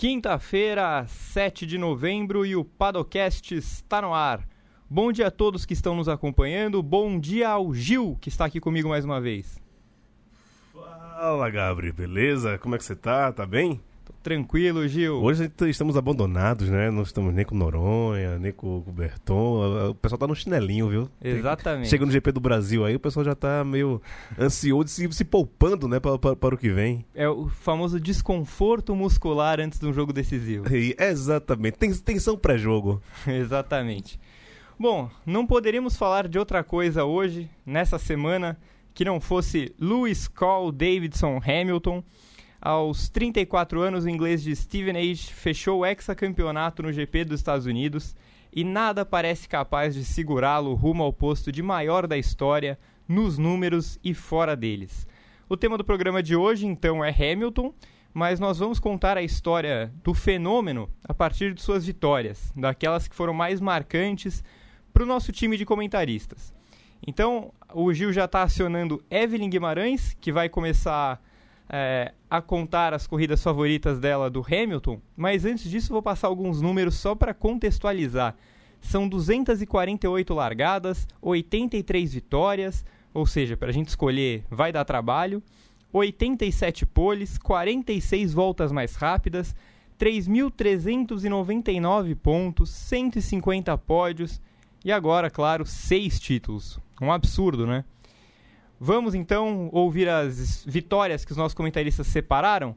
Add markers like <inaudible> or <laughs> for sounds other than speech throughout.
Quinta-feira, 7 de novembro e o Padocast está no ar. Bom dia a todos que estão nos acompanhando. Bom dia ao Gil, que está aqui comigo mais uma vez. Fala, Gabri, beleza? Como é que você tá? Tá bem? Tranquilo, Gil. Hoje estamos abandonados, né? Não estamos nem com Noronha, nem com o Berton. O pessoal tá no chinelinho, viu? Exatamente. Chega no GP do Brasil aí, o pessoal já tá meio ansioso, se, se poupando, né, para, para, para o que vem. É o famoso desconforto muscular antes de um jogo decisivo. E, exatamente. Tem, tensão pré-jogo. <laughs> Exatamente. Bom, não poderíamos falar de outra coisa hoje, nessa semana, que não fosse Lewis Cole Davidson Hamilton. Aos 34 anos, o inglês de Steven Age fechou o hexacampeonato no GP dos Estados Unidos e nada parece capaz de segurá-lo rumo ao posto de maior da história, nos números e fora deles. O tema do programa de hoje, então, é Hamilton, mas nós vamos contar a história do fenômeno a partir de suas vitórias, daquelas que foram mais marcantes para o nosso time de comentaristas. Então, o Gil já está acionando Evelyn Guimarães, que vai começar é, a contar as corridas favoritas dela do Hamilton. Mas antes disso, vou passar alguns números só para contextualizar. São 248 largadas, 83 vitórias, ou seja, para a gente escolher vai dar trabalho. 87 poles, 46 voltas mais rápidas, 3.399 pontos, 150 pódios e agora, claro, seis títulos. Um absurdo, né? Vamos então ouvir as vitórias que os nossos comentaristas separaram.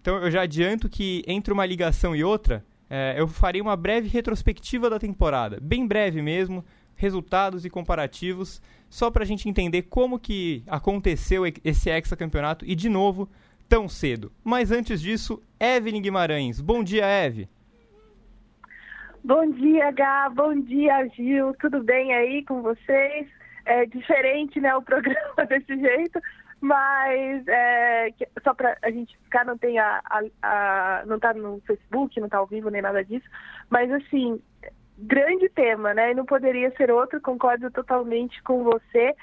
Então eu já adianto que entre uma ligação e outra, é, eu farei uma breve retrospectiva da temporada, bem breve mesmo, resultados e comparativos, só para a gente entender como que aconteceu esse hexacampeonato e de novo tão cedo. Mas antes disso, Evelyn Guimarães. Bom dia, Eve. Bom dia, Gá. Bom dia, Gil. Tudo bem aí com vocês? É diferente, né, o programa <laughs> desse jeito, mas é, só para a gente ficar, não tem a, a, a, não tá no Facebook, não tá ao vivo nem nada disso, mas assim, grande tema, né? E não poderia ser outro, concordo totalmente com você.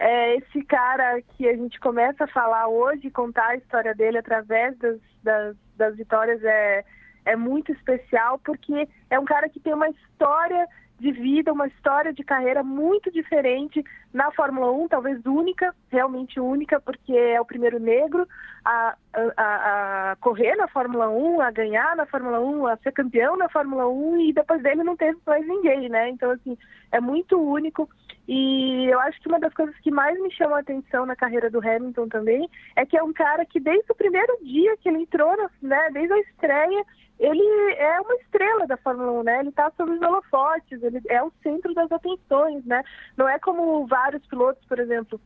É esse cara que a gente começa a falar hoje, contar a história dele através das, das, das vitórias é é muito especial porque é um cara que tem uma história de vida, uma história de carreira muito diferente na Fórmula 1, talvez única, realmente única, porque é o primeiro negro. A, a, a, correr na Fórmula 1, a ganhar na Fórmula 1, a ser campeão na Fórmula 1 e depois dele não teve mais ninguém, né? Então, assim, é muito único. E eu acho que uma das coisas que mais me chama a atenção na carreira do Hamilton também é que é um cara que desde o primeiro dia que ele entrou, né, desde a estreia, ele é uma estrela da Fórmula 1, né? Ele está sobre os holofotes, ele é o centro das atenções, né? Não é como vários pilotos, por exemplo,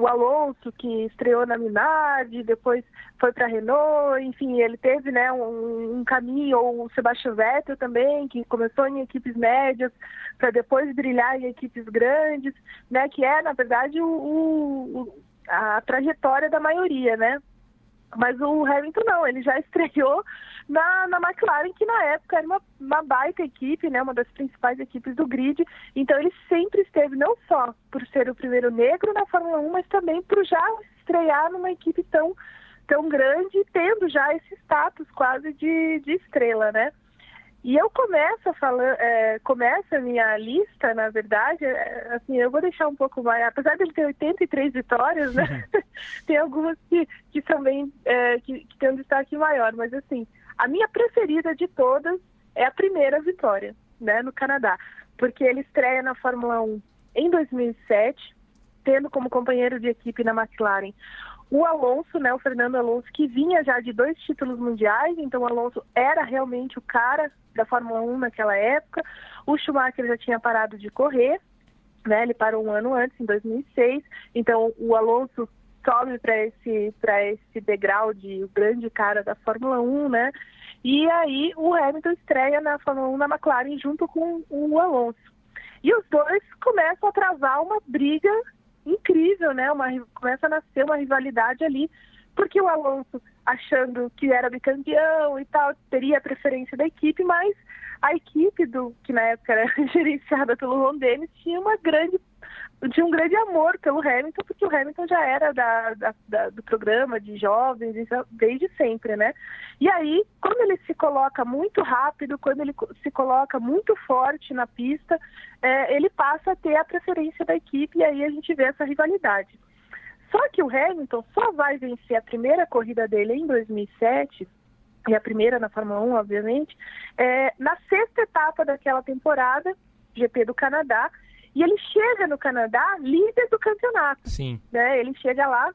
o Alonso, que estreou na Minardi, depois foi para a Renault, enfim, ele teve né, um, um, caminho, ou o Sebastian Vettel também, que começou em equipes médias, para depois brilhar em equipes grandes, né, que é, na verdade, o, o, a trajetória da maioria, né? Mas o Hamilton não, ele já <laughs> estreou na, na McLaren, que na época era uma, uma baita equipe, né, uma das principais equipes do grid. Então ele sempre esteve, não só por ser o primeiro negro na Fórmula 1, mas também por já estrear numa equipe tão, tão grande, tendo já esse status quase de, de estrela, né? E eu começo falando, é, começo a minha lista, na verdade, é, assim, eu vou deixar um pouco mais, apesar de ele ter 83 vitórias, né? <laughs> tem algumas que, que também é, que, que tem um destaque maior, mas assim, a minha preferida de todas é a primeira vitória, né, no Canadá, porque ele estreia na Fórmula 1 em 2007, tendo como companheiro de equipe na McLaren o Alonso, né, o Fernando Alonso, que vinha já de dois títulos mundiais, então o Alonso era realmente o cara da Fórmula 1 naquela época. O Schumacher já tinha parado de correr, né, ele parou um ano antes, em 2006, então o Alonso sobe para esse, esse degrau de o grande cara da Fórmula 1, né, e aí o Hamilton estreia na Fórmula 1 na McLaren junto com o Alonso. E os dois começam a travar uma briga incrível, né? Uma, começa a nascer uma rivalidade ali, porque o Alonso, achando que era bicampeão e tal, teria a preferência da equipe, mas a equipe do que na época era <laughs> gerenciada pelo Ron Dennis tinha uma grande de um grande amor pelo Hamilton, porque o Hamilton já era da, da, da, do programa de jovens desde sempre, né? E aí, quando ele se coloca muito rápido, quando ele se coloca muito forte na pista, é, ele passa a ter a preferência da equipe e aí a gente vê essa rivalidade. Só que o Hamilton só vai vencer a primeira corrida dele em 2007 e a primeira na Fórmula 1, obviamente, é, na sexta etapa daquela temporada, GP do Canadá, e ele chega no Canadá líder do campeonato. Sim. Né? Ele chega lá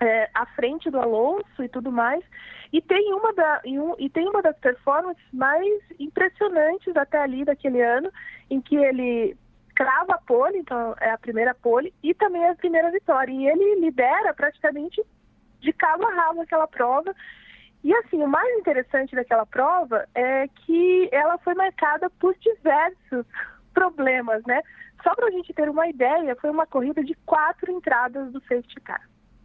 é, à frente do Alonso e tudo mais. E tem uma, da, e, um, e tem uma das performances mais impressionantes até ali daquele ano, em que ele crava a pole, então é a primeira pole, e também a primeira vitória. E ele lidera praticamente de cabo a rabo aquela prova. E assim, o mais interessante daquela prova é que ela foi marcada por diversos problemas, né? Só para a gente ter uma ideia, foi uma corrida de quatro entradas do safety car.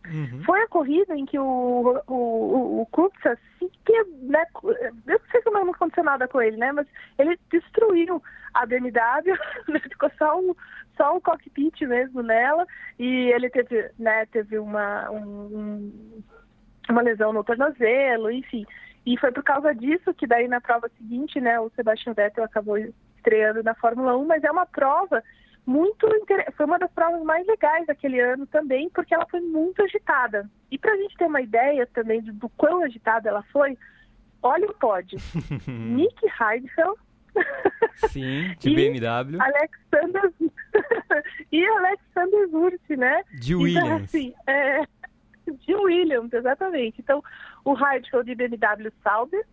Uhum. Foi a corrida em que o, o, o, o Kubica se que, né, eu não sei como não aconteceu nada com ele, né? Mas ele destruiu a BMW, <laughs> né, ficou só um, só um cockpit mesmo nela e ele teve, né, teve uma, um, uma lesão no tornozelo, enfim. E foi por causa disso que daí na prova seguinte, né, o Sebastian Vettel acabou estreando na Fórmula 1, mas é uma prova muito foi uma das provas mais legais daquele ano também, porque ela foi muito agitada. E para a gente ter uma ideia também do, quão agitada ela foi, olha o pódio. <laughs> Nick Heidfeld. <laughs> Sim, de <laughs> BMW. Alexander e Alexander Wurz, né? De então, Williams. Então, assim, é... De Williams, exatamente. Então, o Heidfeld de BMW Sauber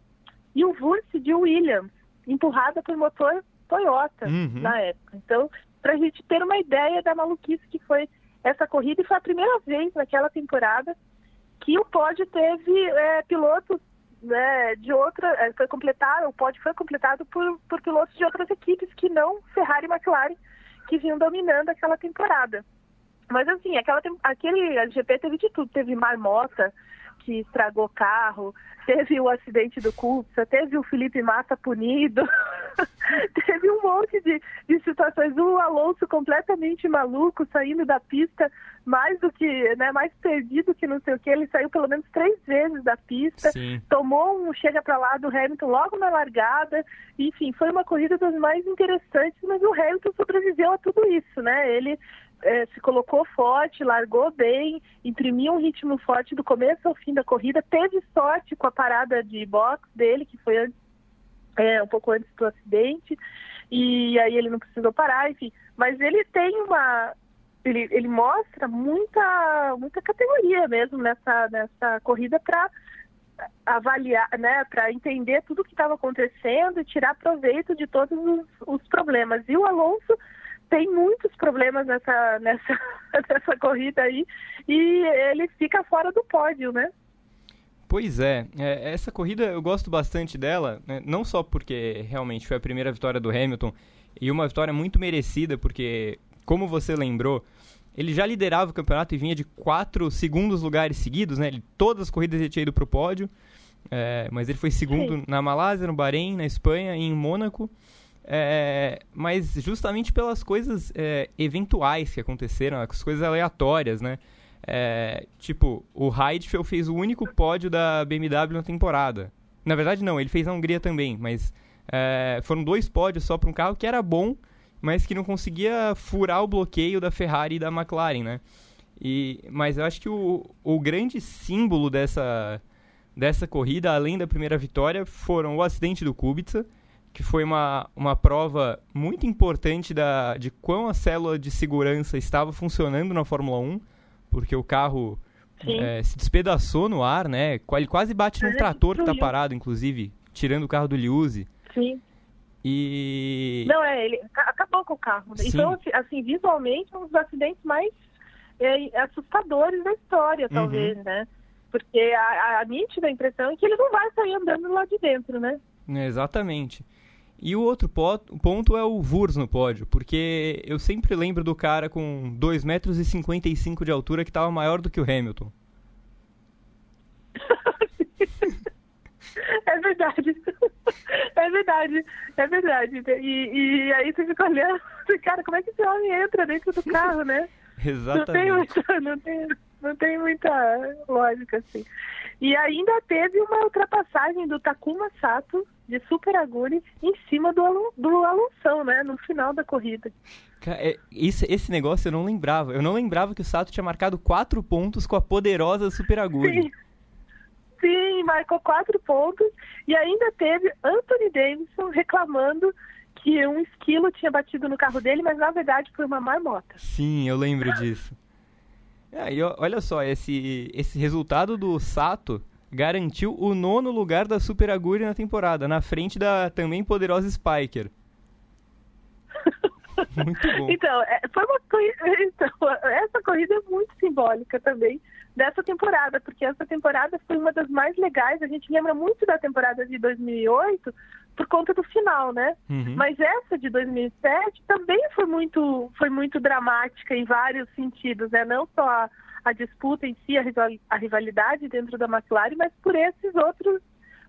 e o Wurz de Williams, empurrada por motor Toyota uhum. na época. Então, para a gente ter uma ideia da maluquice que foi essa corrida, e foi a primeira vez naquela temporada que o pódio teve é, pilotos né, de outra, é, foi completado, o pódio foi completado por, por pilotos de outras equipes que não Ferrari e McLaren, que vinham dominando aquela temporada. Mas assim, aquela, aquele GP teve de tudo, teve marmota, que estragou carro, teve o acidente do Cupsa, teve o Felipe Massa punido, <laughs> teve um monte de, de situações. O Alonso completamente maluco, saindo da pista mais do que, né, mais perdido que não sei o que. Ele saiu pelo menos três vezes da pista, Sim. tomou um chega para lá do Hamilton logo na largada. Enfim, foi uma corrida das mais interessantes, mas o Hamilton sobreviveu a tudo isso, né? Ele é, se colocou forte, largou bem, imprimiu um ritmo forte do começo ao fim da corrida, teve sorte com a parada de box dele, que foi antes, é, um pouco antes do acidente, e aí ele não precisou parar, enfim. Mas ele tem uma. Ele, ele mostra muita, muita categoria mesmo nessa, nessa corrida para avaliar, né, para entender tudo o que estava acontecendo e tirar proveito de todos os, os problemas. E o Alonso tem muitos problemas nessa, nessa, <laughs> nessa corrida aí e ele fica fora do pódio, né? Pois é, é essa corrida eu gosto bastante dela, né? não só porque realmente foi a primeira vitória do Hamilton e uma vitória muito merecida, porque, como você lembrou, ele já liderava o campeonato e vinha de quatro segundos lugares seguidos, né? Ele, todas as corridas ele tinha ido para o pódio, é, mas ele foi segundo Sim. na Malásia, no Bahrein, na Espanha e em Mônaco. É, mas justamente pelas coisas é, eventuais que aconteceram, as coisas aleatórias, né? É, tipo, o Heidfeld fez o único pódio da BMW na temporada. Na verdade, não, ele fez na Hungria também, mas é, foram dois pódios só para um carro que era bom, mas que não conseguia furar o bloqueio da Ferrari e da McLaren, né? E, mas eu acho que o, o grande símbolo dessa, dessa corrida, além da primeira vitória, foram o acidente do Kubica que foi uma, uma prova muito importante da, de quão a célula de segurança estava funcionando na Fórmula 1, porque o carro é, se despedaçou no ar, né? Ele quase bate num trator que está parado, inclusive, tirando o carro do Liuzzi. Sim. E... Não, é, ele acabou com o carro. Sim. Então, assim, visualmente, um dos acidentes mais é, assustadores da história, uhum. talvez, uhum. né? Porque a, a nítida impressão é que ele não vai sair andando lá de dentro, né? exatamente. E o outro ponto é o Wurz no pódio, porque eu sempre lembro do cara com 2,55 metros e de altura que estava maior do que o Hamilton. <laughs> É verdade. É verdade, é verdade. E, e aí você fica olhando, cara, como é que esse homem entra dentro do carro, né? <laughs> Exatamente. Não tem, muita, não, tem, não tem muita lógica, assim. E ainda teve uma ultrapassagem do Takuma Sato de Super Aguri em cima do, do Alonso, né? No final da corrida. É, esse, esse negócio eu não lembrava. Eu não lembrava que o Sato tinha marcado quatro pontos com a poderosa Super Aguri. Sim. Sim, marcou quatro pontos. E ainda teve Anthony Davidson reclamando que um esquilo tinha batido no carro dele, mas na verdade foi uma marmota. Sim, eu lembro disso. É, e olha só, esse, esse resultado do Sato garantiu o nono lugar da Super Aguri na temporada, na frente da também poderosa Spiker. <laughs> Muito bom. Então, é, foi uma corrida, <laughs> então, essa corrida é muito simbólica também dessa temporada, porque essa temporada foi uma das mais legais. A gente lembra muito da temporada de 2008 por conta do final, né? Uhum. Mas essa de 2007 também foi muito, foi muito dramática em vários sentidos, né? Não só a, a disputa em si, a, rivalidade dentro da McLaren, mas por esses outros,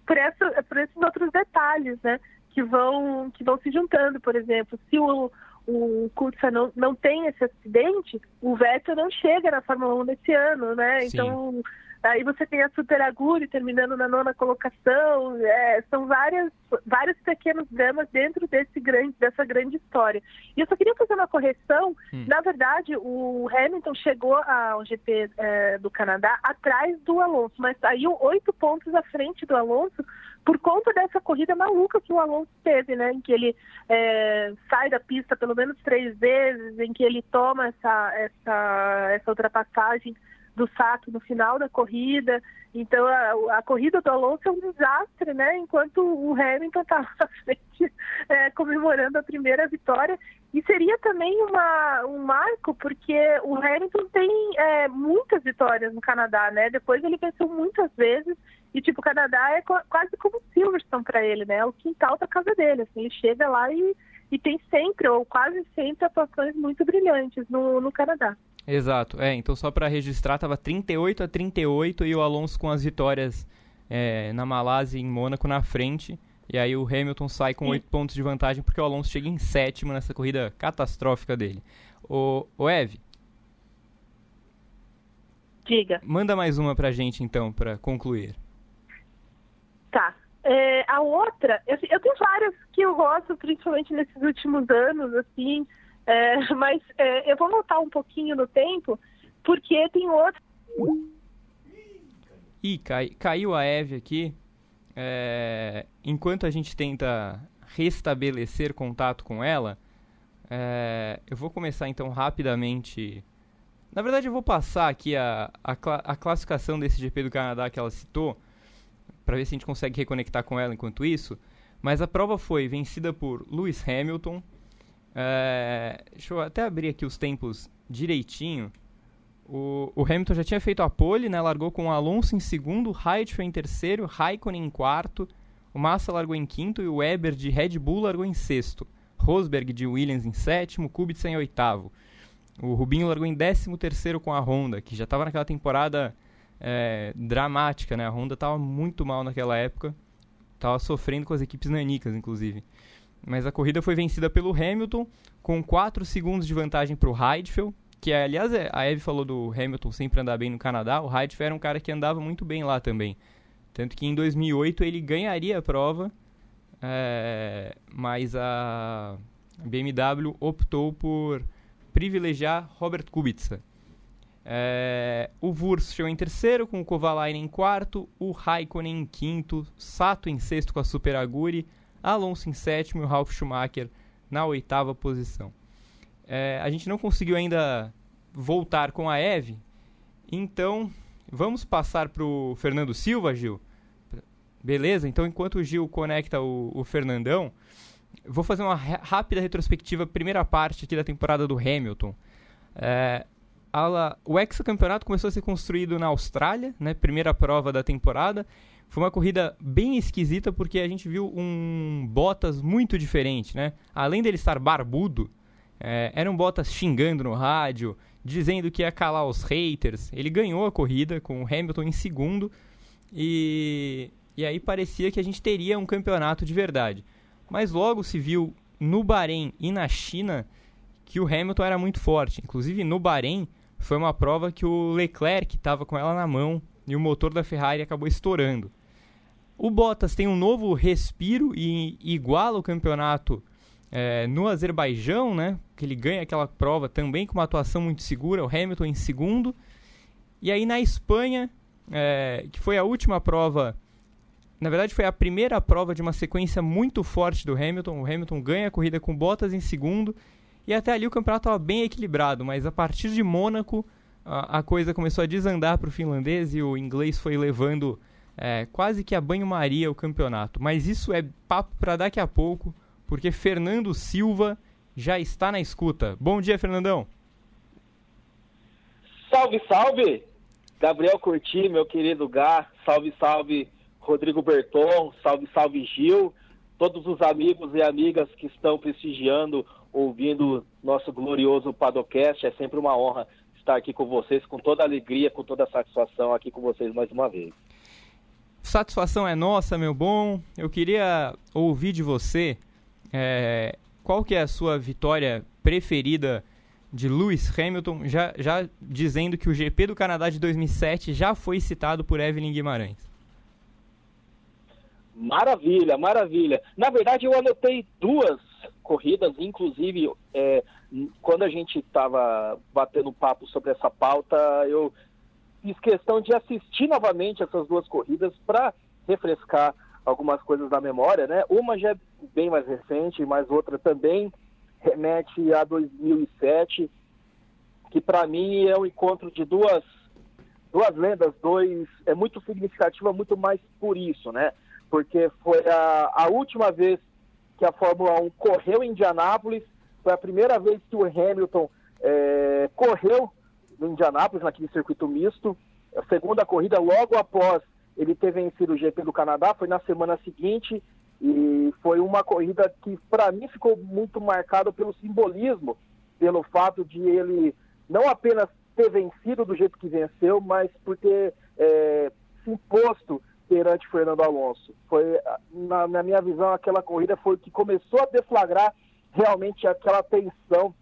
por, essa, por esses outros detalhes, né? Que vão, que vão se juntando, por exemplo, se o o Kutsar não, não tem esse acidente, o Vettel não chega na Fórmula 1 nesse ano, né? Sim. Então, aí você tem a Super Aguri terminando na nona colocação, é, são várias, vários pequenos dramas dentro desse grande, dessa grande história. E eu só queria fazer uma correção, hum. na verdade, o Hamilton chegou ao GP é, do Canadá atrás do Alonso, mas saiu oito pontos à frente do Alonso, por conta dessa corrida maluca que o Alonso teve, né? Em que ele é, sai da pista pelo menos três vezes, em que ele toma essa, essa, essa ultrapassagem do Sato no final da corrida. Então a, a, corrida do Alonso é um desastre, né? Enquanto o Hamilton <laughs> está à frente é, comemorando a primeira vitória. E seria também uma, um marco, porque o Hamilton tem é, muitas vitórias no Canadá, né? Depois ele venceu muitas vezes e, tipo, o Canadá é quase como Silverstone para ele, né? É o quintal da casa dele. Assim, ele chega lá e, e tem sempre, ou quase sempre, atuações muito brilhantes no, no Canadá. Exato. É, então só para registrar, tava 38 a 38 e o Alonso com as vitórias é, na Malásia e em Mônaco na frente. E aí o Hamilton sai com oito pontos de vantagem porque o Alonso chega em sétimo nessa corrida catastrófica dele. O, o Eve. Diga. Manda mais uma pra gente então, para concluir. Tá. É, a outra, eu, eu, tenho várias que eu gosto, principalmente nesses últimos anos, assim, é, <laughs> mas é, eu vou voltar um pouquinho no tempo, porque tem outra. Ih, cai, caiu a Eve aqui. É, enquanto a gente tenta restabelecer contato com ela, é, eu vou começar então rapidamente. Na verdade, eu vou passar aqui a, a, a classificação desse GP do Canadá que ela citou para ver se a gente consegue reconectar com ela enquanto isso. Mas a prova foi vencida por Lewis Hamilton. É, deixa eu até abrir aqui os tempos direitinho. O, o, Hamilton já tinha feito a pole, né? Largou com o Alonso em segundo, Heidfeld em terceiro, Raikkonen em quarto, o Massa largou em quinto e o Weber de Red Bull largou em sexto. Rosberg de Williams em sétimo, Kubica em oitavo. O Rubinho largou em décimo terceiro com a Honda, que já estava naquela temporada é, dramática, né? A Honda estava muito mal naquela época, estava sofrendo com as equipes nanicas, inclusive. Mas a corrida foi vencida pelo Hamilton, com 4 segundos de vantagem para o Heidfeld, que aliás é, a Eve falou do Hamilton sempre andar bem no Canadá, o Heidfeld era um cara que andava muito bem lá também. Tanto que em 2008 ele ganharia a prova, é, mas a BMW optou por privilegiar Robert Kubica, é, o Wurst chegou em terceiro, com o Kovalainen em quarto, o Raikkonen em quinto, Sato em sexto com a Super Aguri, Alonso em sétimo e o Ralf Schumacher na oitava posição. É, a gente não conseguiu ainda voltar com a Eve, então vamos passar para o Fernando Silva, Gil. Beleza? Então, enquanto o Gil conecta o, o Fernandão, vou fazer uma rápida retrospectiva, primeira parte aqui da temporada do Hamilton. É, a, o começou a ser construído na Austrália, né? Primeira prova da temporada. Foi uma corrida bem esquisita porque a gente viu um Bottas muito diferente, né? Além dele estar barbudo, é, era um Bottas xingando no rádio, dizendo que ia calar os haters. Ele ganhou a corrida com o Hamilton em segundo e e aí parecia que a gente teria um campeonato de verdade. Mas logo se viu no Bahrein e na China que o Hamilton era muito forte. Inclusive no Bahrein foi uma prova que o Leclerc estava com ela na mão e o motor da Ferrari acabou estourando. O Bottas tem um novo respiro e iguala o campeonato é, no Azerbaijão, né? Que ele ganha aquela prova também com uma atuação muito segura, o Hamilton em segundo. E aí na Espanha, é, que foi a última prova, na verdade foi a primeira prova de uma sequência muito forte do Hamilton. O Hamilton ganha a corrida com Bottas em segundo. E até ali o campeonato estava bem equilibrado, mas a partir de Mônaco a, coisa começou a desandar para o finlandês e o inglês foi levando é, quase que a banho-maria o campeonato. Mas isso é papo para daqui a pouco porque Fernando Silva já está na escuta. Bom dia, Fernandão. Salve, salve! Gabriel Curti, meu querido Gá, salve, salve Rodrigo Berton, salve, salve Gil, todos os amigos e amigas que estão prestigiando, ouvindo nosso glorioso Padocast. É sempre uma honra estar aqui com vocês, com toda alegria, com toda satisfação aqui com vocês mais uma vez. Satisfação é nossa, meu bom. Eu queria ouvir de você é, qual que é a sua vitória preferida de Lewis Hamilton, já, já dizendo que o GP do Canadá de 2007 já foi citado por Evelyn Guimarães? Maravilha, maravilha. Na verdade, eu anotei duas corridas, inclusive é, quando a gente estava batendo papo sobre essa pauta, eu fiz questão de assistir novamente essas duas corridas para refrescar algumas coisas da memória, né? Uma já é bem mais recente, mas outra também remete a 2007, que para mim é um encontro de duas duas lendas, dois é muito significativa, muito mais por isso, né? Porque foi a, a última vez que a Fórmula 1 correu em Indianápolis, foi a primeira vez que o Hamilton é, correu no Indianápolis, naquele circuito misto. A segunda corrida, logo após ele ter vencido o GP do Canadá, foi na semana seguinte e foi uma corrida que para mim ficou muito marcada pelo simbolismo, pelo fato de ele não apenas ter vencido do jeito que venceu, mas por ter é, se imposto perante Fernando Alonso. Foi, na, na, minha visão, aquela corrida foi que começou a deflagrar realmente aquela tensão,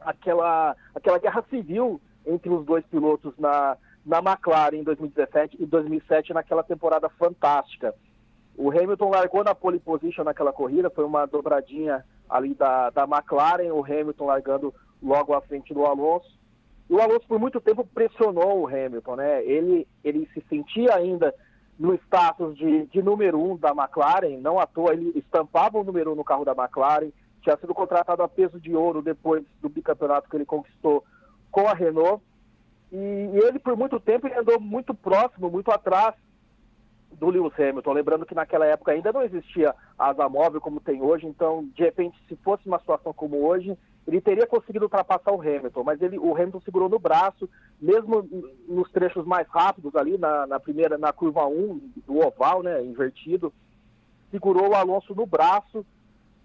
aquela, aquela guerra civil entre os dois pilotos na, na McLaren em 2017 e 2007 naquela temporada fantástica. O Hamilton largou na pole position naquela corrida, foi uma dobradinha ali da, da McLaren, o Hamilton largando logo à frente do Alonso. E o Alonso por muito tempo pressionou o Hamilton, né? Ele, ele se sentia ainda no status de, de número um da McLaren, não à toa ele estampava o número um no carro da McLaren, tinha sido contratado a peso de ouro depois do bicampeonato que ele conquistou com a Renault. E, e ele, por muito tempo, andou muito próximo, muito atrás do Lewis Hamilton. Lembrando que naquela época ainda não existia asa móvel como tem hoje, então, de repente, se fosse uma situação como hoje, ele teria conseguido ultrapassar o Hamilton, mas ele, o Hamilton segurou no braço, mesmo nos trechos mais rápidos ali, na, na primeira, na curva 1 do oval, né, invertido, segurou o Alonso no braço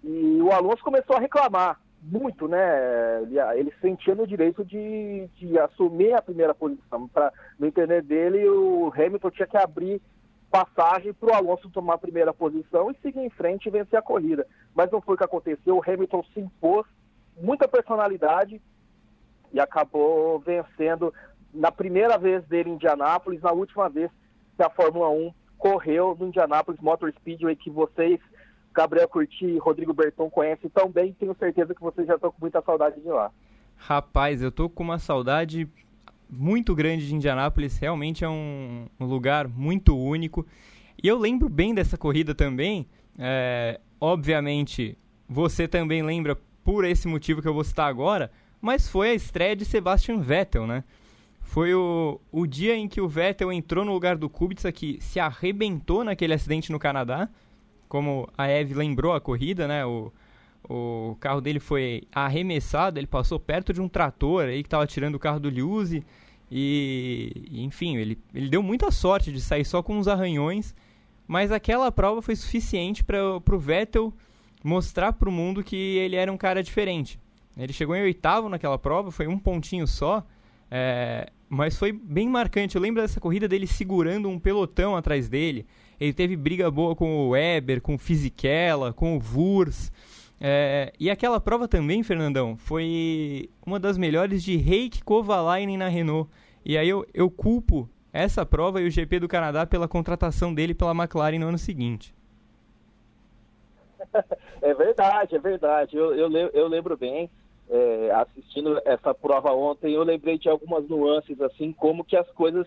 e o Alonso começou a reclamar muito, né? Ele, ele sentia no direito de, de assumir a primeira posição. Pra, no entender dele, o Hamilton tinha que abrir passagem para o Alonso tomar a primeira posição e seguir em frente e vencer a corrida. Mas não foi o que aconteceu. O Hamilton se impôs, muita personalidade e acabou vencendo na primeira vez dele em Indianápolis, na última vez que a Fórmula 1 correu no Indianápolis Motor Speedway, que vocês Gabriel Curti e Rodrigo Berton conhecem tão bem, tenho certeza que vocês já estão com muita saudade de lá. Rapaz, eu tô com uma saudade muito grande de Indianápolis, realmente é um, lugar muito único. E eu lembro bem dessa corrida também, é, obviamente você também lembra por esse motivo que eu vou citar agora, mas foi a estreia de Sebastian Vettel, né? Foi o, o dia em que o Vettel entrou no lugar do Kubica, que se arrebentou naquele acidente no Canadá, como a Eve lembrou a corrida, né? O, o carro dele foi arremessado, ele passou perto de um trator aí que estava tirando o carro do Liuzzi e, enfim, ele, ele deu muita sorte de sair só com uns arranhões, mas aquela prova foi suficiente para o Vettel mostrar para o mundo que ele era um cara diferente. Ele chegou em oitavo naquela prova, foi um pontinho só, é, mas foi bem marcante. Eu lembro dessa corrida dele segurando um pelotão atrás dele, ele teve briga boa com o Weber, com o Fisichella, com o Wurz. É, e aquela prova também, Fernandão, foi uma das melhores de Reiki Kovalainen na Renault. E aí eu, eu culpo essa prova e o GP do Canadá pela contratação dele pela McLaren no ano seguinte. <laughs> É verdade, é verdade. Eu, eu, eu lembro bem, é, assistindo essa prova ontem, eu lembrei de algumas nuances, assim, como que as coisas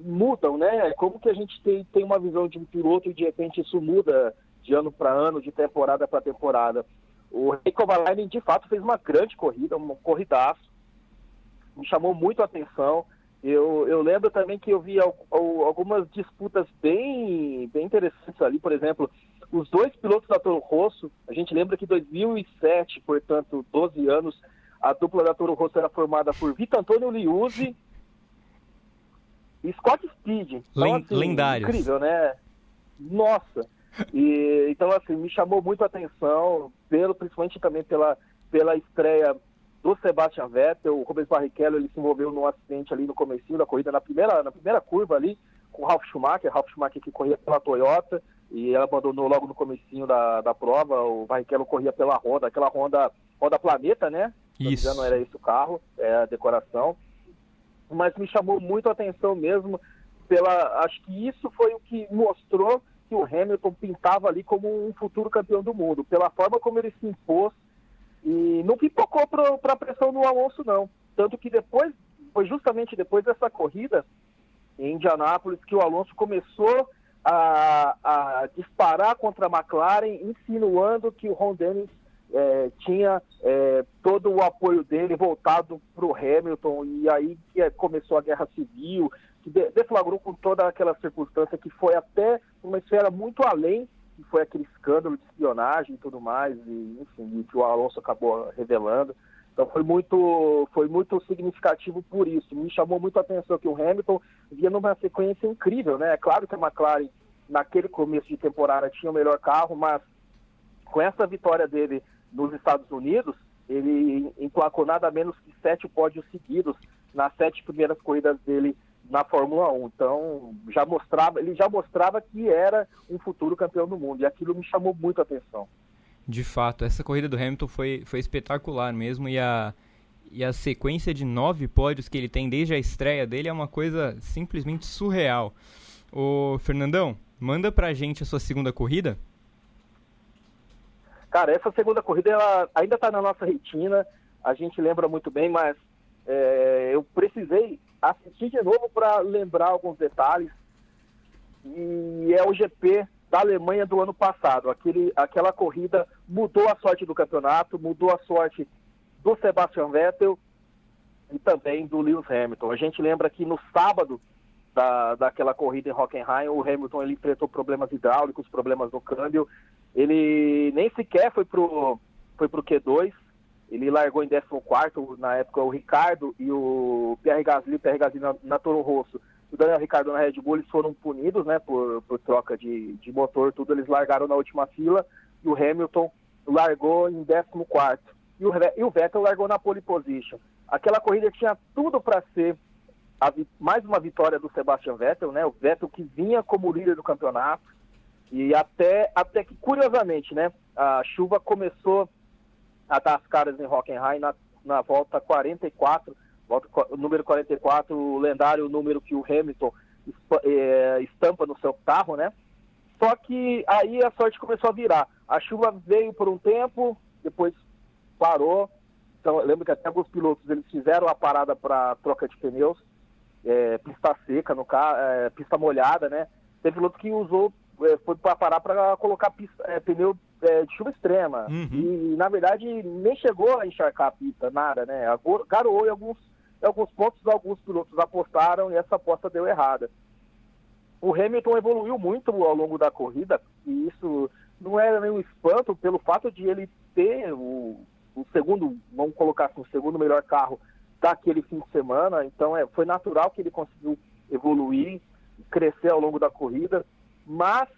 mudam, né? Como que a gente tem, tem uma visão de um piloto e de repente isso muda de ano para ano, de temporada para temporada. O Rico Kovalainen, de fato, fez uma grande corrida, um corridaço. Me chamou muito a atenção. Eu, eu lembro também que eu vi algumas disputas bem, bem interessantes ali, por exemplo, os dois pilotos da Toro Rosso, a gente lembra que em 2007, portanto, 12 anos, a dupla da Toro Rosso era formada por Vitor Antônio Liuzzi e Scott Speed. Então, assim, Lendários. Incrível, né? Nossa! E, então, assim, me chamou muito a atenção, pelo, principalmente também pela, pela estreia do Sebastian Vettel, o Rubens Barrichello, ele se envolveu num acidente ali no começo da corrida, na primeira, na primeira curva ali, com o Ralf Schumacher, Ralf Schumacher que corria pela Toyota, e ela abandonou logo no comecinho da, da prova, o Barrichello corria pela Honda, aquela Honda, Honda Planeta, né? Isso. não era esse o carro, é a decoração. Mas me chamou muito a atenção mesmo pela, acho que isso foi o que mostrou que o Hamilton pintava ali como um futuro campeão do mundo, pela forma como ele se impôs e não pipocou para a pressão do Alonso, não. Tanto que depois, foi justamente depois dessa corrida em Indianápolis que o Alonso começou a, a disparar contra a McLaren, insinuando que o Ron Dennis é, tinha é, todo o apoio dele voltado para o Hamilton, e aí que começou a guerra civil, que deflagrou com toda aquela circunstância que foi até uma esfera muito além que foi aquele escândalo de espionagem e tudo mais, e, enfim, que o Alonso acabou revelando. Então foi muito, foi muito significativo por isso. Me chamou muito a atenção que o Hamilton via numa sequência incrível, né? É claro que a McLaren, naquele começo de temporada, tinha o melhor carro, mas com essa vitória dele nos Estados Unidos, ele emplacou nada menos que sete pódios seguidos nas sete primeiras corridas dele na Fórmula 1. Então, já mostrava, ele já mostrava que era um futuro campeão do mundo, e aquilo me chamou muito a atenção. De fato, essa corrida do Hamilton foi, foi espetacular mesmo, e a, e a sequência de nove pódios que ele tem desde a estreia dele é uma coisa simplesmente surreal. Ô, Fernandão, manda pra gente a sua segunda corrida. Cara, essa segunda corrida ela ainda está na nossa retina, a gente lembra muito bem, mas é, eu precisei assistir de novo para lembrar alguns detalhes. E é o GP da Alemanha do ano passado. Aquele, aquela corrida mudou a sorte do campeonato, mudou a sorte do Sebastian Vettel e também do Lewis Hamilton. A gente lembra que no sábado da, daquela corrida em Hockenheim, o Hamilton ele enfrentou problemas hidráulicos, problemas no câmbio. Ele nem sequer foi pro, foi pro Q2, ele largou em 14 na época o Ricardo e o Pierre Gasly, o Pierre Gasly na, na Toro Rosso, o Daniel Ricardo na Red Bull, eles foram punidos, né, por, por troca de, de motor, tudo, eles largaram na última fila, e o Hamilton largou em 14 e o, e o Vettel largou na pole position. Aquela corrida tinha tudo para ser a, mais uma vitória do Sebastian Vettel, né, o Vettel que vinha como líder do campeonato, e até, até que, curiosamente, né, a chuva começou a dar as caras em Hockenheim na, na volta 44, volta, número 44, o lendário número que o Hamilton é, estampa no seu carro, né? Só que aí a sorte começou a virar. A chuva veio por um tempo, depois parou. Então, lembro que até alguns pilotos eles fizeram a parada para troca de pneus, é, pista seca, no carro, é, pista molhada, né? Tem piloto que usou, é, foi para parar para colocar pista, é, pneu é, de chuva extrema. Uhum. E, na verdade, nem chegou a encharcar a pista, nada, né? Garoou em alguns, em alguns pontos, alguns pilotos apostaram e essa aposta deu errada. O Hamilton evoluiu muito ao longo da corrida e isso não era nenhum espanto pelo fato de ele ter o, o segundo, vamos colocar assim, o segundo melhor carro daquele fim de semana. Então é, foi natural que ele conseguiu evoluir, crescer ao longo da corrida, mas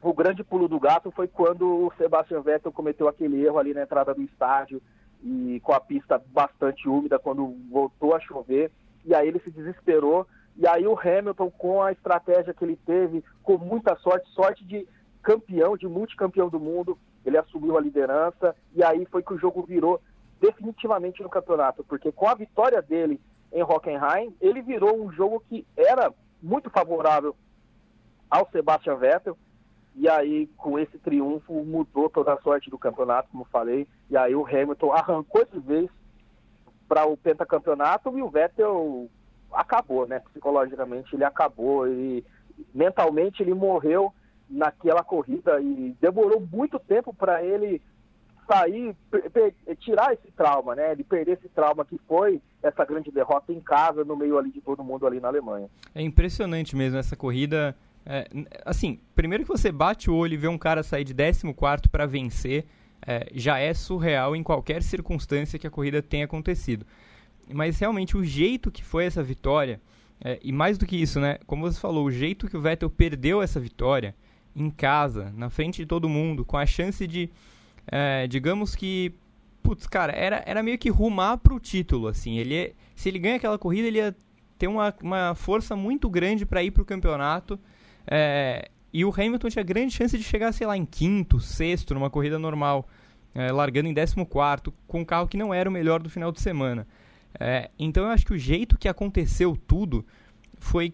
o grande pulo do gato foi quando o Sebastian Vettel cometeu aquele erro ali na entrada do estádio e com a pista bastante úmida quando voltou a chover. E aí ele se desesperou. E aí o Hamilton, com a estratégia que ele teve, com muita sorte, sorte de campeão, de multicampeão do mundo, ele assumiu a liderança. E aí foi que o jogo virou definitivamente no campeonato, porque com a vitória dele em Hockenheim, ele virou um jogo que era muito favorável ao Sebastian Vettel, e aí com esse triunfo mudou toda a sorte do campeonato, como falei, e aí o Hamilton arrancou de vez para o pentacampeonato e o Vettel acabou, né? Psicologicamente ele acabou e mentalmente ele morreu naquela corrida e demorou muito tempo para ele sair, tirar esse trauma, né? Ele perder esse trauma que foi essa grande derrota em casa, no meio ali de todo mundo ali na Alemanha. É impressionante mesmo essa corrida. É, assim, primeiro que você bate o olho e vê um cara sair de 14 para vencer, é, já é surreal em qualquer circunstância que a corrida tenha acontecido. Mas realmente o jeito que foi essa vitória, é, e mais do que isso, né? Como você falou, o jeito que o Vettel perdeu essa vitória em casa, na frente de todo mundo, com a chance de, é, digamos que, putz, cara, era, era meio que rumar pro título, assim. Ele, se ele ganha aquela corrida, ele ia ter uma, uma força muito grande para ir pro campeonato. É, e o Hamilton tinha grande chance de chegar, sei lá, em quinto, sexto, numa corrida normal, é, largando em décimo quarto, com um carro que não era o melhor do final de semana. É, então eu acho que o jeito que aconteceu tudo foi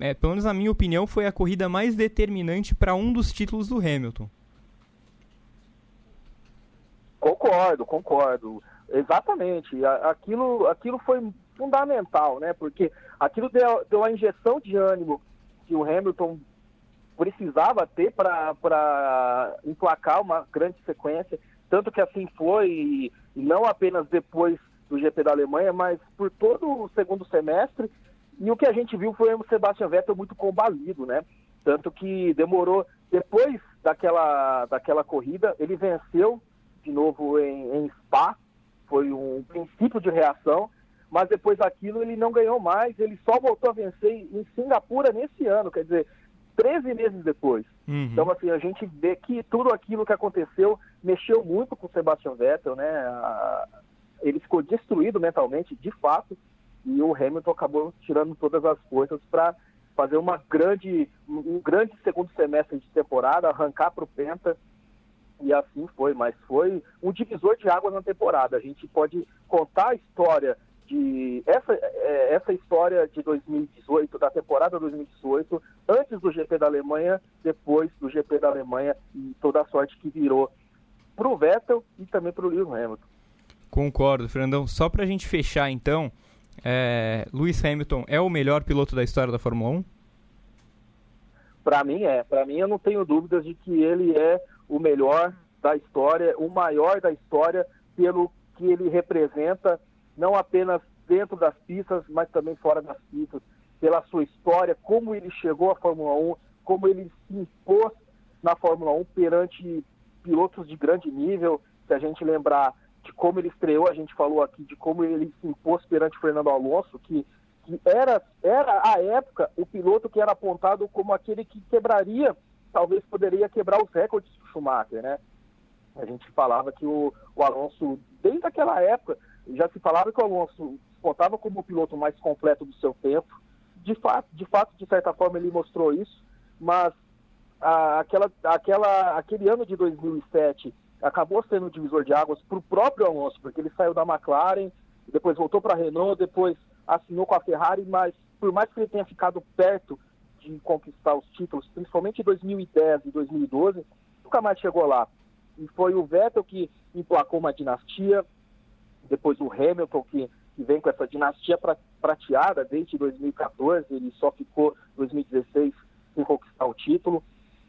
é, pelo menos na minha opinião, foi a corrida mais determinante para um dos títulos do Hamilton. Concordo, concordo. Exatamente. Aquilo, aquilo foi fundamental, né? Porque aquilo deu, deu a injeção de ânimo que o Hamilton precisava ter para emplacar uma grande sequência. Tanto que assim foi, e não apenas depois do GP da Alemanha, mas por todo o segundo semestre e o que a gente viu foi o Sebastian Vettel muito combalido, né? Tanto que demorou, depois daquela, daquela corrida, ele venceu de novo em, em Spa, foi um princípio de reação, mas depois daquilo ele não ganhou mais, ele só voltou a vencer em Singapura nesse ano, quer dizer, 13 meses depois. Uhum. Então, assim, a gente vê que tudo aquilo que aconteceu mexeu muito com o Sebastian Vettel, né? Ele ficou destruído mentalmente, de fato, e o Hamilton acabou tirando todas as forças para fazer uma grande, um grande segundo semestre de temporada, arrancar para o Penta, e assim foi, mas foi um divisor de águas na temporada. A gente pode contar a história de essa, é, essa história de 2018, da temporada 2018, antes do GP da Alemanha, depois do GP da Alemanha e toda a sorte que virou para o Vettel e também para o Lewis Hamilton. Concordo, Fernandão. Só para a gente fechar então, é, Lewis Hamilton é o melhor piloto da história da Fórmula 1? Para mim é. Para mim eu não tenho dúvidas de que ele é o melhor da história, o maior da história pelo que ele representa, não apenas dentro das pistas, mas também fora das pistas, pela sua história, como ele chegou à Fórmula 1, como ele se impôs na Fórmula 1 perante pilotos de grande nível. Se a gente lembrar de como ele estreou, a gente falou aqui de como ele se impôs perante Fernando Alonso, que, que era, era, à época, o piloto que era apontado como aquele que quebraria, talvez poderia quebrar os recordes do Schumacher, né? A gente falava que o, o Alonso, desde aquela época, já se falava que o Alonso contava como o piloto mais completo do seu tempo. De fato, de fato, de certa forma, ele mostrou isso, mas a, aquela, aquela, aquele ano de 2007 acabou sendo um divisor de águas para o próprio Alonso, porque ele saiu da McLaren, depois voltou para a Renault, depois assinou com a Ferrari, mas por mais que ele tenha ficado perto de conquistar os títulos, principalmente em 2010 e 2012, nunca mais chegou lá. E foi o Vettel que emplacou uma dinastia, depois o Hamilton que, que vem com essa dinastia prateada desde 2014, ele só ficou 2016 sem conquistar o título.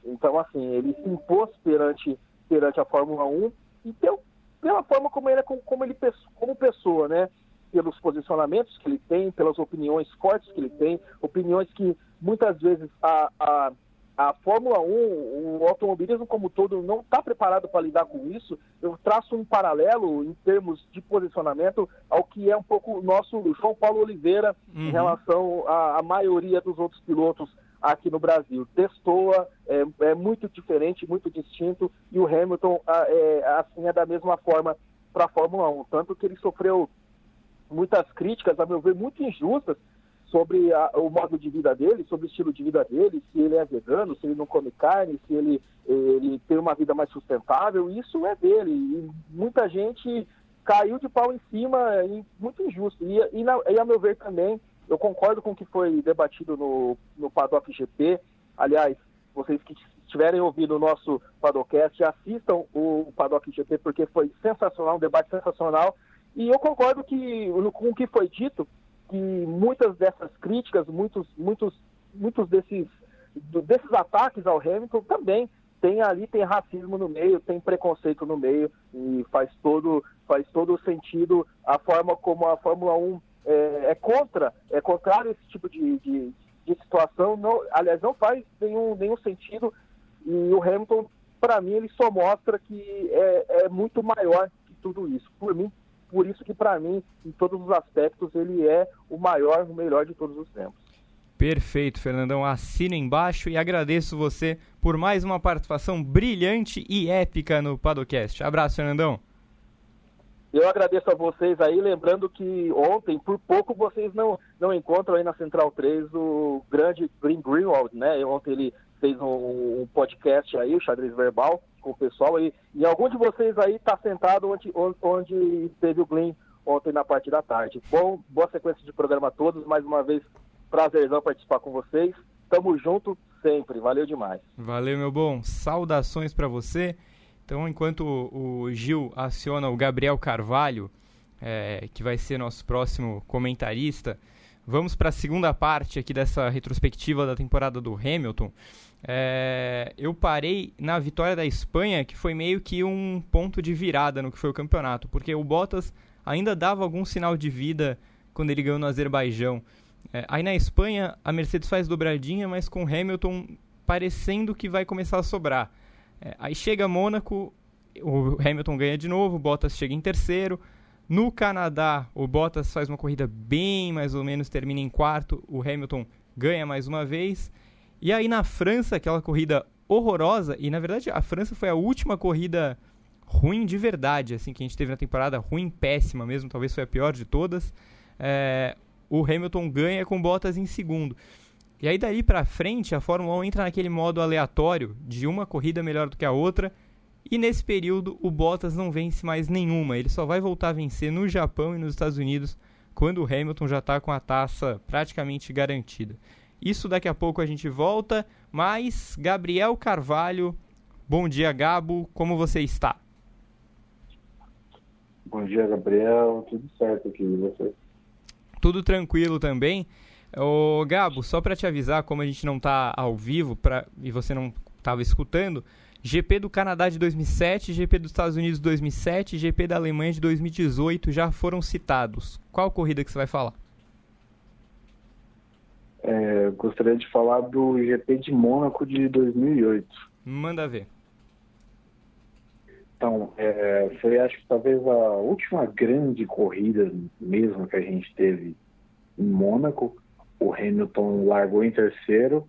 Então, assim, ele se impôs perante perante a Fórmula 1 e pelo, pela forma como ele é como, como ele como pessoa, né? Pelos posicionamentos que ele tem, pelas opiniões fortes que ele tem, opiniões que muitas vezes a, a, a Fórmula 1, o automobilismo como todo não está preparado para lidar com isso. Eu traço um paralelo em termos de posicionamento ao que é um pouco o nosso João Paulo Oliveira uhum. em relação à, à maioria dos outros pilotos aqui no Brasil. Destoa, é, é muito diferente, muito distinto, e o Hamilton é, assim é da mesma forma para a Fórmula 1. Tanto que ele sofreu muitas críticas, a meu ver, muito injustas sobre a, o modo de vida dele, sobre o estilo de vida dele, se ele é vegano, se ele não come carne, se ele, ele tem uma vida mais sustentável, isso é dele. E muita gente caiu de pau em cima, e muito injusto. E, e, na, e a meu ver também, eu concordo com o que foi debatido no, no Paddock GP. Aliás, vocês que estiverem ouvindo o nosso Padocast, assistam o Paddock GP, porque foi sensacional, um debate sensacional. E eu concordo que, com o que foi dito, que muitas dessas críticas, muitos, muitos, muitos desses, desses ataques ao Hamilton também tem ali tem racismo no meio, tem preconceito no meio e faz todo faz todo sentido a forma como a Fórmula 1 é, é contra é contrário a esse tipo de, de, de, situação não aliás não faz nenhum nenhum sentido e o Hamilton para mim ele só mostra que é, é muito maior que tudo isso. Por mim por isso que para mim em todos os aspectos ele é o maior o melhor de todos os tempos Perfeito, Fernandão. Assino embaixo e agradeço você por mais uma participação brilhante e épica no Padocast. Abraço, Fernandão. Eu agradeço a vocês aí, lembrando que ontem, por pouco, vocês não, não encontram aí na Central 3 o grande Green Greenwald, né? Ontem ele fez um, um podcast aí, o xadrez verbal, com o pessoal aí. E algum de vocês aí está sentado onde, onde esteve o Glenn ontem na parte da tarde. Bom, boa sequência de programa a todos. Mais uma vez, Prazerzão participar com vocês. Tamo junto sempre. Valeu demais. Valeu, meu bom. Saudações para você. Então, enquanto o Gil aciona o Gabriel Carvalho, é, que vai ser nosso próximo comentarista, vamos para a segunda parte aqui dessa retrospectiva da temporada do Hamilton. É, eu parei na vitória da Espanha, que foi meio que um ponto de virada no que foi o campeonato, porque o Bottas ainda dava algum sinal de vida quando ele ganhou no Azerbaijão. É, aí na Espanha, a Mercedes faz dobradinha, mas com Hamilton parecendo que vai começar a sobrar. É, aí chega Mônaco, o Hamilton ganha de novo, o Bottas chega em terceiro. No Canadá, o Bottas faz uma corrida bem mais ou menos, termina em quarto, o Hamilton ganha mais uma vez. E aí na França, aquela corrida horrorosa, e na verdade a França foi a última corrida ruim de verdade, assim, que a gente teve na temporada, ruim, péssima mesmo, talvez foi a pior de todas. É, o Hamilton ganha com Bottas em segundo. E aí daí para frente a Fórmula 1 entra naquele modo aleatório de uma corrida melhor do que a outra. E nesse período o Bottas não vence mais nenhuma. Ele só vai voltar a vencer no Japão e nos Estados Unidos quando o Hamilton já está com a taça praticamente garantida. Isso daqui a pouco a gente volta, mas Gabriel Carvalho, bom dia Gabo, como você está? Bom dia Gabriel, tudo certo aqui, e você? tudo tranquilo também. Ô, Gabo, só para te avisar, como a gente não está ao vivo pra, e você não estava escutando, GP do Canadá de 2007, GP dos Estados Unidos de 2007 e GP da Alemanha de 2018 já foram citados. Qual corrida que você vai falar? É, gostaria de falar do GP de Mônaco de 2008. Manda ver. Então, é, foi acho que talvez a última grande corrida mesmo que a gente teve em Mônaco. O Hamilton largou em terceiro,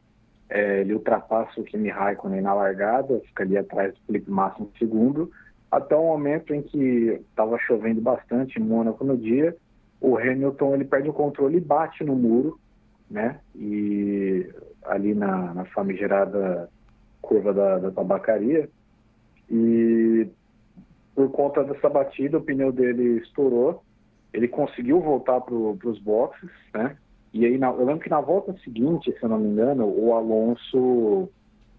é, ele ultrapassa o Kimi Raikkonen na largada, fica ali atrás do Felipe Massa em segundo, até o momento em que estava chovendo bastante em Mônaco no dia, o Hamilton ele perde o controle e bate no muro, né? E ali na, na famigerada curva da, da tabacaria. E por conta dessa batida, o pneu dele estourou. Ele conseguiu voltar para os boxes, né? E aí, na, eu lembro que na volta seguinte, se eu não me engano, o Alonso,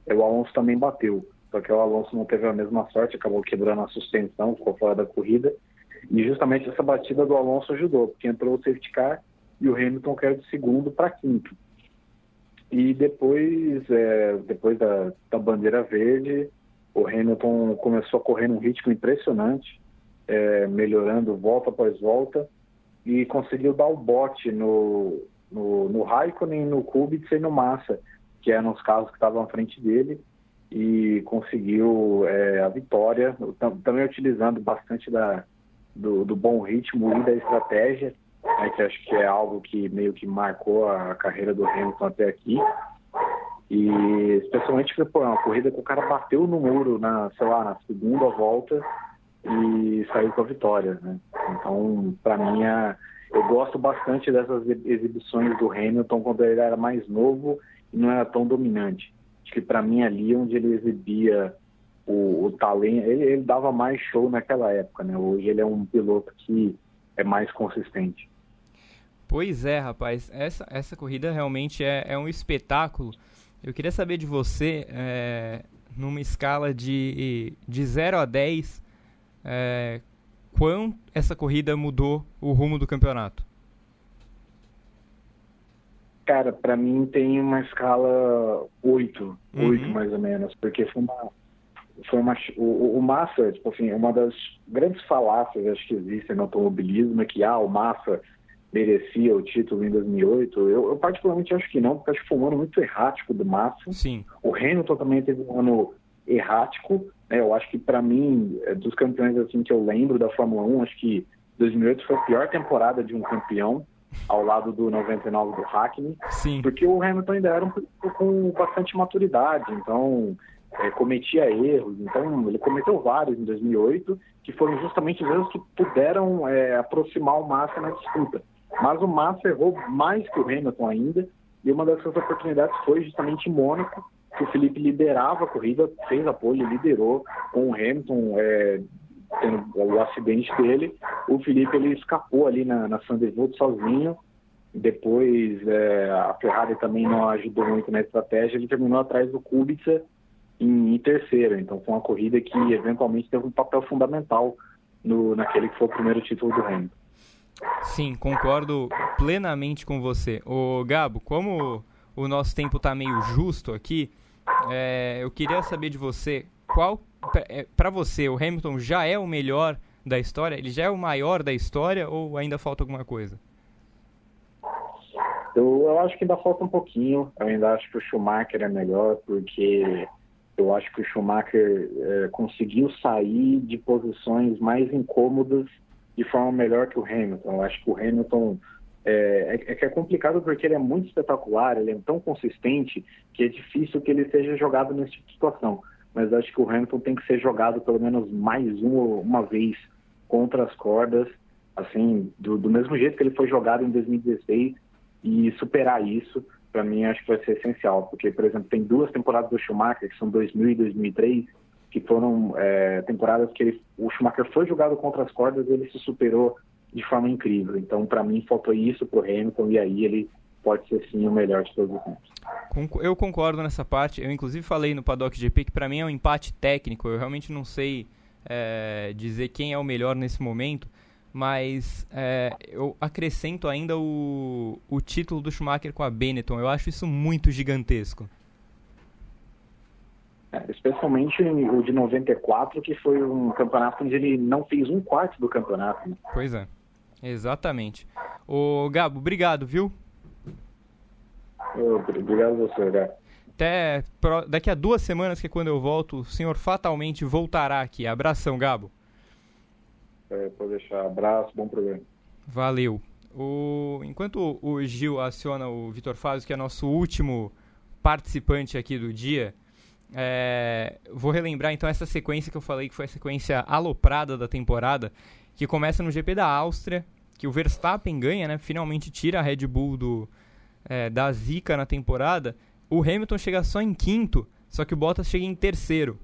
é, o Alonso também bateu. Só que o Alonso não teve a mesma sorte, acabou quebrando a suspensão, ficou fora da corrida. E justamente essa batida do Alonso ajudou, porque entrou o safety car e o Hamilton caiu de segundo para quinto. E depois, é, depois da, da bandeira verde, o Hamilton começou a correr num ritmo impressionante, é, melhorando volta após volta, e conseguiu dar o bote no, no, no Raikkonen, no Kubica e no Massa, que eram os carros que estavam à frente dele, e conseguiu é, a vitória, também utilizando bastante da, do, do bom ritmo e da estratégia, né, que acho que é algo que meio que marcou a carreira do Hamilton até aqui. E especialmente foi pô, uma corrida que o cara bateu no muro na, sei lá, na segunda volta e saiu com a vitória, né? Então, para mim, é, eu gosto bastante dessas exibições do Hamilton quando ele era mais novo e não era tão dominante. Acho que para mim ali onde ele exibia o, o talento, ele, ele, dava mais show naquela época, né? Hoje ele é um piloto que é mais consistente. Pois é, rapaz, essa, essa corrida realmente é, é um espetáculo. Eu queria saber de você, é, numa escala de, de 0 a 10, é, quão essa corrida mudou o rumo do campeonato? Cara, para mim tem uma escala 8, uhum. 8 mais ou menos, porque foi uma foi uma o, o Massa, tipo assim, uma das grandes falácias acho que existem no automobilismo é que ah, o Massa merecia o título em 2008. Eu, eu particularmente acho que não, porque acho que foi um ano muito errático do Massa. Sim. O Hamilton também teve um ano errático. Né? Eu acho que para mim, é, dos campeões assim que eu lembro da Fórmula 1, acho que 2008 foi a pior temporada de um campeão ao lado do 99 do Hackney, Sim. porque o Hamilton ainda era um com bastante maturidade, então é, cometia erros, então ele cometeu vários em 2008 que foram justamente os erros que puderam é, aproximar o Massa na disputa. Mas o Massa errou mais que o Hamilton ainda, e uma das suas oportunidades foi justamente em Mônaco, que o Felipe liderava a corrida, fez apoio, liderou com o Hamilton, é, tendo o acidente dele. O Felipe ele escapou ali na, na sozinho. Depois é, a Ferrari também não ajudou muito na estratégia. Ele terminou atrás do Kubica em, em terceiro. Então foi uma corrida que eventualmente teve um papel fundamental no, naquele que foi o primeiro título do Hamilton. Sim, concordo plenamente com você. O Gabo, como o nosso tempo está meio justo aqui, é, eu queria saber de você qual, para é, você, o Hamilton já é o melhor da história? Ele já é o maior da história ou ainda falta alguma coisa? Eu, eu acho que ainda falta um pouquinho. Eu ainda acho que o Schumacher é melhor porque eu acho que o Schumacher é, conseguiu sair de posições mais incômodas de forma melhor que o Hamilton. Eu acho que o Hamilton é, é, é, que é complicado porque ele é muito espetacular, ele é tão consistente que é difícil que ele seja jogado nesse tipo de situação. Mas acho que o Hamilton tem que ser jogado pelo menos mais uma, uma vez contra as cordas, assim, do, do mesmo jeito que ele foi jogado em 2016 e superar isso, para mim acho que vai ser essencial, porque, por exemplo, tem duas temporadas do Schumacher, que são 2000 e 2003, que foram é, temporadas que ele, o Schumacher foi jogado contra as cordas e ele se superou de forma incrível. Então, para mim, faltou isso para o Hamilton e aí ele pode ser sim o melhor de todos os tempos. Eu concordo nessa parte. Eu inclusive falei no Paddock GP que para mim é um empate técnico. Eu realmente não sei é, dizer quem é o melhor nesse momento, mas é, eu acrescento ainda o, o título do Schumacher com a Benetton. Eu acho isso muito gigantesco. É, especialmente o de 94, que foi um campeonato onde ele não fez um quarto do campeonato. Né? Pois é, exatamente. Ô Gabo, obrigado, viu? Obrigado a você, Gabo. Até pro... daqui a duas semanas, que é quando eu volto, o senhor fatalmente voltará aqui. Abração, Gabo. É, pode deixar. Abraço, bom programa. Valeu. O... Enquanto o Gil aciona o Vitor Fazio, que é nosso último participante aqui do dia, é, vou relembrar então essa sequência que eu falei que foi a sequência aloprada da temporada, que começa no GP da Áustria, que o Verstappen ganha, né? Finalmente tira a Red Bull do, é, da zica na temporada. O Hamilton chega só em quinto, só que o Bottas chega em terceiro.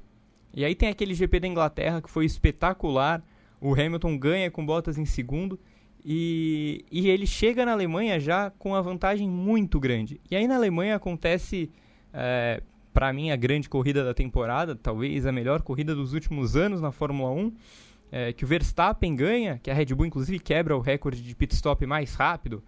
E aí tem aquele GP da Inglaterra que foi espetacular. O Hamilton ganha com Bottas em segundo. E, e ele chega na Alemanha já com uma vantagem muito grande. E aí na Alemanha acontece é, para mim, a grande corrida da temporada, talvez a melhor corrida dos últimos anos na Fórmula 1, é, que o Verstappen ganha, que a Red Bull inclusive quebra o recorde de pit stop mais rápido.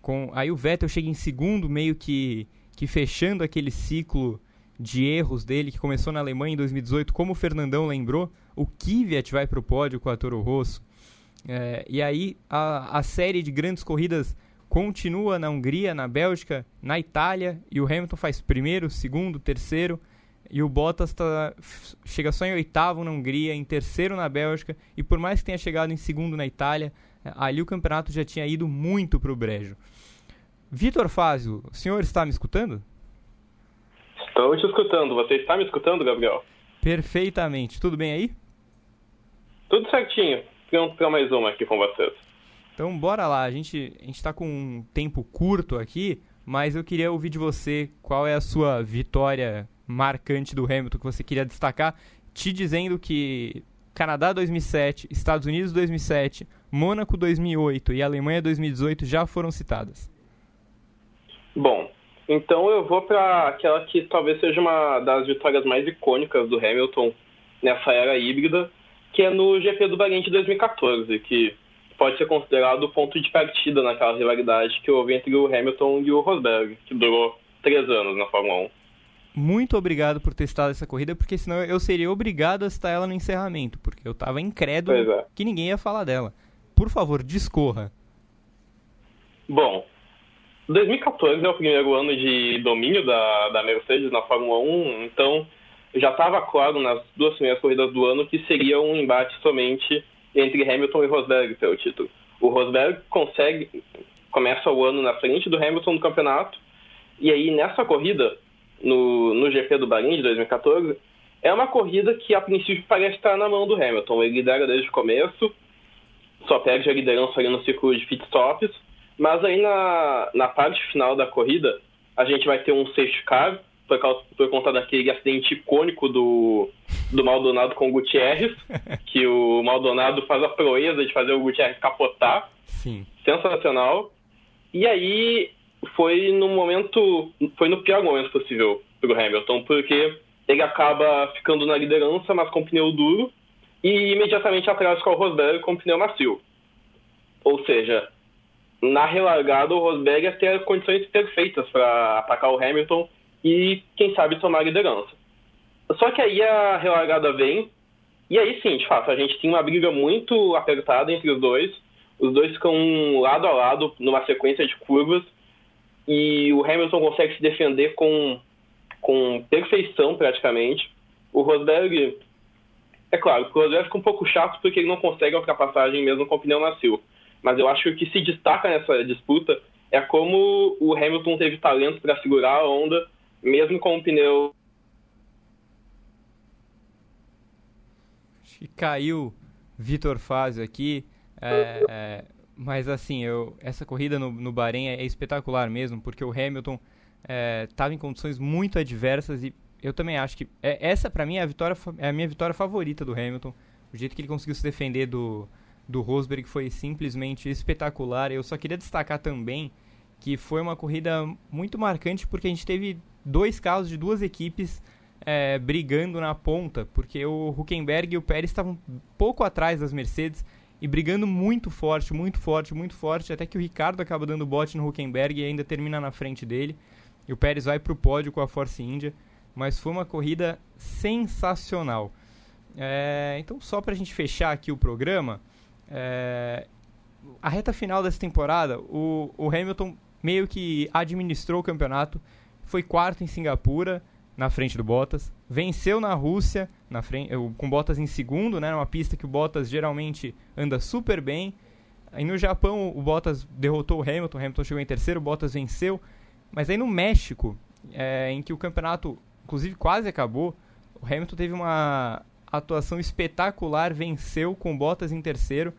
Com, aí o Vettel chega em segundo, meio que, que fechando aquele ciclo de erros dele que começou na Alemanha em 2018, como o Fernandão lembrou, o Kvyat vai para o pódio com a Toro Rosso. É, e aí a, a série de grandes corridas continua na Hungria, na Bélgica, na Itália, e o Hamilton faz primeiro, segundo, terceiro, e o Bottas tá, chega só em oitavo na Hungria, em terceiro na Bélgica, e por mais que tenha chegado em segundo na Itália, ali o campeonato já tinha ido muito para o brejo. Vitor Fázio, o senhor está me escutando? Estou te escutando. Você está me escutando, Gabriel? Perfeitamente. Tudo bem aí? Tudo certinho. Vamos para mais uma aqui com vocês. Então bora lá, a gente a gente está com um tempo curto aqui, mas eu queria ouvir de você qual é a sua vitória marcante do Hamilton que você queria destacar, te dizendo que Canadá 2007, Estados Unidos 2007, Mônaco 2008 e Alemanha 2018 já foram citadas. Bom, então eu vou para aquela que talvez seja uma das vitórias mais icônicas do Hamilton nessa era híbrida, que é no GP do Bahrein de 2014, que pode ser considerado o ponto de partida naquela rivalidade que houve entre o Hamilton e o Rosberg, que durou três anos na Fórmula 1. Muito obrigado por ter essa corrida, porque senão eu seria obrigado a citar ela no encerramento, porque eu estava incrédulo é. que ninguém ia falar dela. Por favor, discorra. Bom, 2014 é o primeiro ano de domínio da, da Mercedes na Fórmula 1, então já estava claro nas duas primeiras corridas do ano que seria um embate somente entre Hamilton e Rosberg pelo título. O Rosberg consegue, começa o ano na frente do Hamilton no campeonato, e aí nessa corrida, no, no GP do Bahrein de 2014, é uma corrida que a princípio parece estar na mão do Hamilton. Ele lidera desde o começo, só perde a liderança ali no ciclo de pitstops, mas aí na, na parte final da corrida, a gente vai ter um safety car, por, causa, por conta daquele acidente icônico do, do Maldonado com o Gutierrez, <laughs> que o Maldonado faz a proeza de fazer o Gutierrez capotar. Sim. Sensacional. E aí foi no momento, foi no pior momento possível para o Hamilton, porque ele acaba ficando na liderança, mas com pneu duro, e imediatamente atrás com o Rosberg com pneu macio. Ou seja, na relargada, o Rosberg ia ter condições perfeitas para atacar o Hamilton e, quem sabe, tomar a liderança. Só que aí a relargada vem, e aí sim, de fato, a gente tem uma briga muito apertada entre os dois. Os dois ficam lado a lado numa sequência de curvas, e o Hamilton consegue se defender com, com perfeição, praticamente. O Rosberg, é claro, o Rosberg fica um pouco chato porque ele não consegue a ultrapassagem mesmo com o pneu macio. Mas eu acho que o que se destaca nessa disputa é como o Hamilton teve talento para segurar a onda, mesmo com o pneu. Acho que caiu Vitor Fazio aqui. É, é, mas assim, eu, essa corrida no, no Bahrein é, é espetacular mesmo, porque o Hamilton estava é, em condições muito adversas e eu também acho que é, essa para mim é a vitória é a minha vitória favorita do Hamilton. O jeito que ele conseguiu se defender do, do Rosberg foi simplesmente espetacular. Eu só queria destacar também que foi uma corrida muito marcante porque a gente teve dois casos de duas equipes é, brigando na ponta, porque o Huckenberg e o Pérez estavam pouco atrás das Mercedes e brigando muito forte, muito forte, muito forte, até que o Ricardo acaba dando bote no Huckenberg e ainda termina na frente dele. E o Pérez vai para o pódio com a Force India, mas foi uma corrida sensacional. É, então, só para a gente fechar aqui o programa, é, a reta final dessa temporada, o, o Hamilton meio que administrou o campeonato, foi quarto em Singapura, na frente do Bottas, venceu na Rússia, na frente, com Bottas em segundo, né, numa pista que o Bottas geralmente anda super bem. Aí no Japão o Bottas derrotou o Hamilton, o Hamilton chegou em terceiro, o Bottas venceu. Mas aí no México, é, em que o campeonato inclusive quase acabou, o Hamilton teve uma atuação espetacular, venceu com Bottas em terceiro.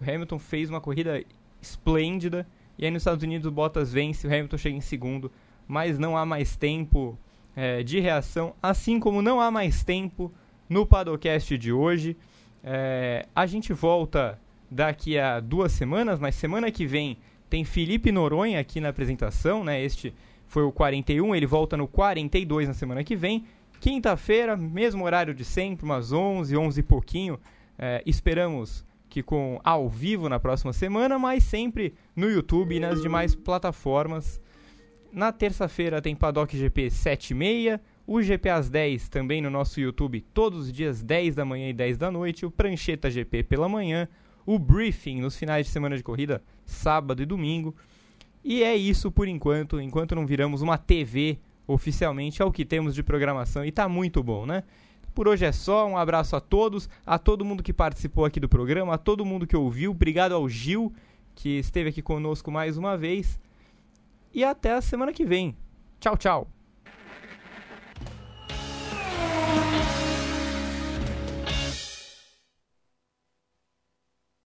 O Hamilton fez uma corrida esplêndida. E aí nos Estados Unidos o Bottas vence, o Hamilton chega em segundo. Mas não há mais tempo é, de reação, assim como não há mais tempo no Padocast de hoje. É, a gente volta daqui a duas semanas, mas semana que vem tem Felipe Noronha aqui na apresentação, né? Este foi o 41, ele volta no 42 na semana que vem. Quinta-feira, mesmo horário de sempre, umas 11, 11 e pouquinho. É, esperamos que com ao vivo na próxima semana, mas sempre no YouTube e nas demais plataformas. Na terça-feira tem Paddock GP 7 e meia, o GP às 10 também no nosso YouTube, todos os dias 10 da manhã e 10 da noite, o Prancheta GP pela manhã, o Briefing nos finais de semana de corrida, sábado e domingo. E é isso por enquanto, enquanto não viramos uma TV oficialmente, é o que temos de programação e tá muito bom, né? Por hoje é só, um abraço a todos, a todo mundo que participou aqui do programa, a todo mundo que ouviu, obrigado ao Gil, que esteve aqui conosco mais uma vez, e até a semana que vem. Tchau, tchau!